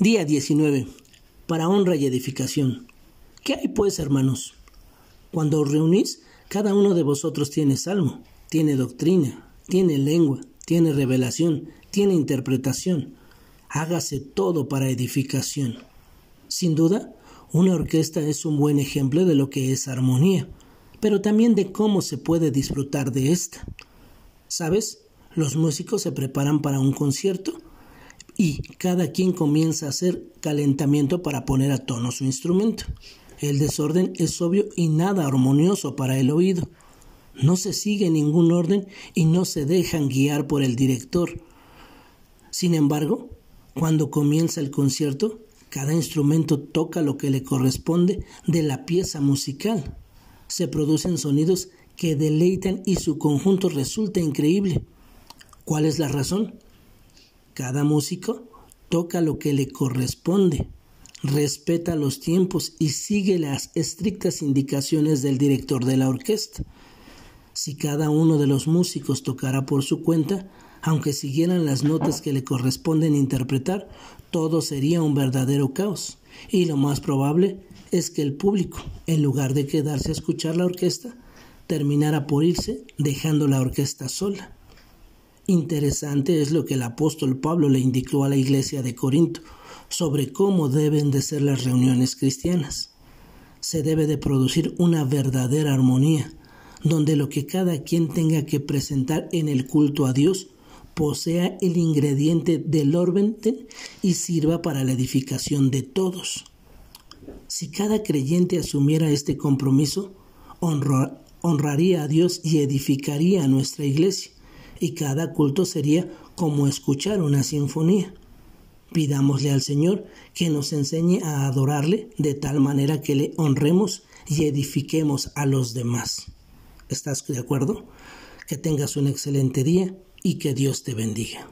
Día 19. Para honra y edificación. ¿Qué hay pues, hermanos? Cuando os reunís, cada uno de vosotros tiene salmo, tiene doctrina, tiene lengua, tiene revelación, tiene interpretación. Hágase todo para edificación. Sin duda, una orquesta es un buen ejemplo de lo que es armonía, pero también de cómo se puede disfrutar de esta. ¿Sabes? Los músicos se preparan para un concierto y cada quien comienza a hacer calentamiento para poner a tono su instrumento. El desorden es obvio y nada armonioso para el oído. No se sigue ningún orden y no se dejan guiar por el director. Sin embargo, cuando comienza el concierto, cada instrumento toca lo que le corresponde de la pieza musical. Se producen sonidos que deleitan y su conjunto resulta increíble. ¿Cuál es la razón? Cada músico toca lo que le corresponde, respeta los tiempos y sigue las estrictas indicaciones del director de la orquesta. Si cada uno de los músicos tocara por su cuenta, aunque siguieran las notas que le corresponden interpretar, todo sería un verdadero caos. Y lo más probable es que el público, en lugar de quedarse a escuchar la orquesta, terminara por irse dejando la orquesta sola. Interesante es lo que el apóstol Pablo le indicó a la iglesia de Corinto sobre cómo deben de ser las reuniones cristianas. Se debe de producir una verdadera armonía, donde lo que cada quien tenga que presentar en el culto a Dios posea el ingrediente del orden y sirva para la edificación de todos. Si cada creyente asumiera este compromiso, honraría a Dios y edificaría a nuestra iglesia, y cada culto sería como escuchar una sinfonía. Pidámosle al Señor que nos enseñe a adorarle de tal manera que le honremos y edifiquemos a los demás. ¿Estás de acuerdo? Que tengas un excelente día y que Dios te bendiga.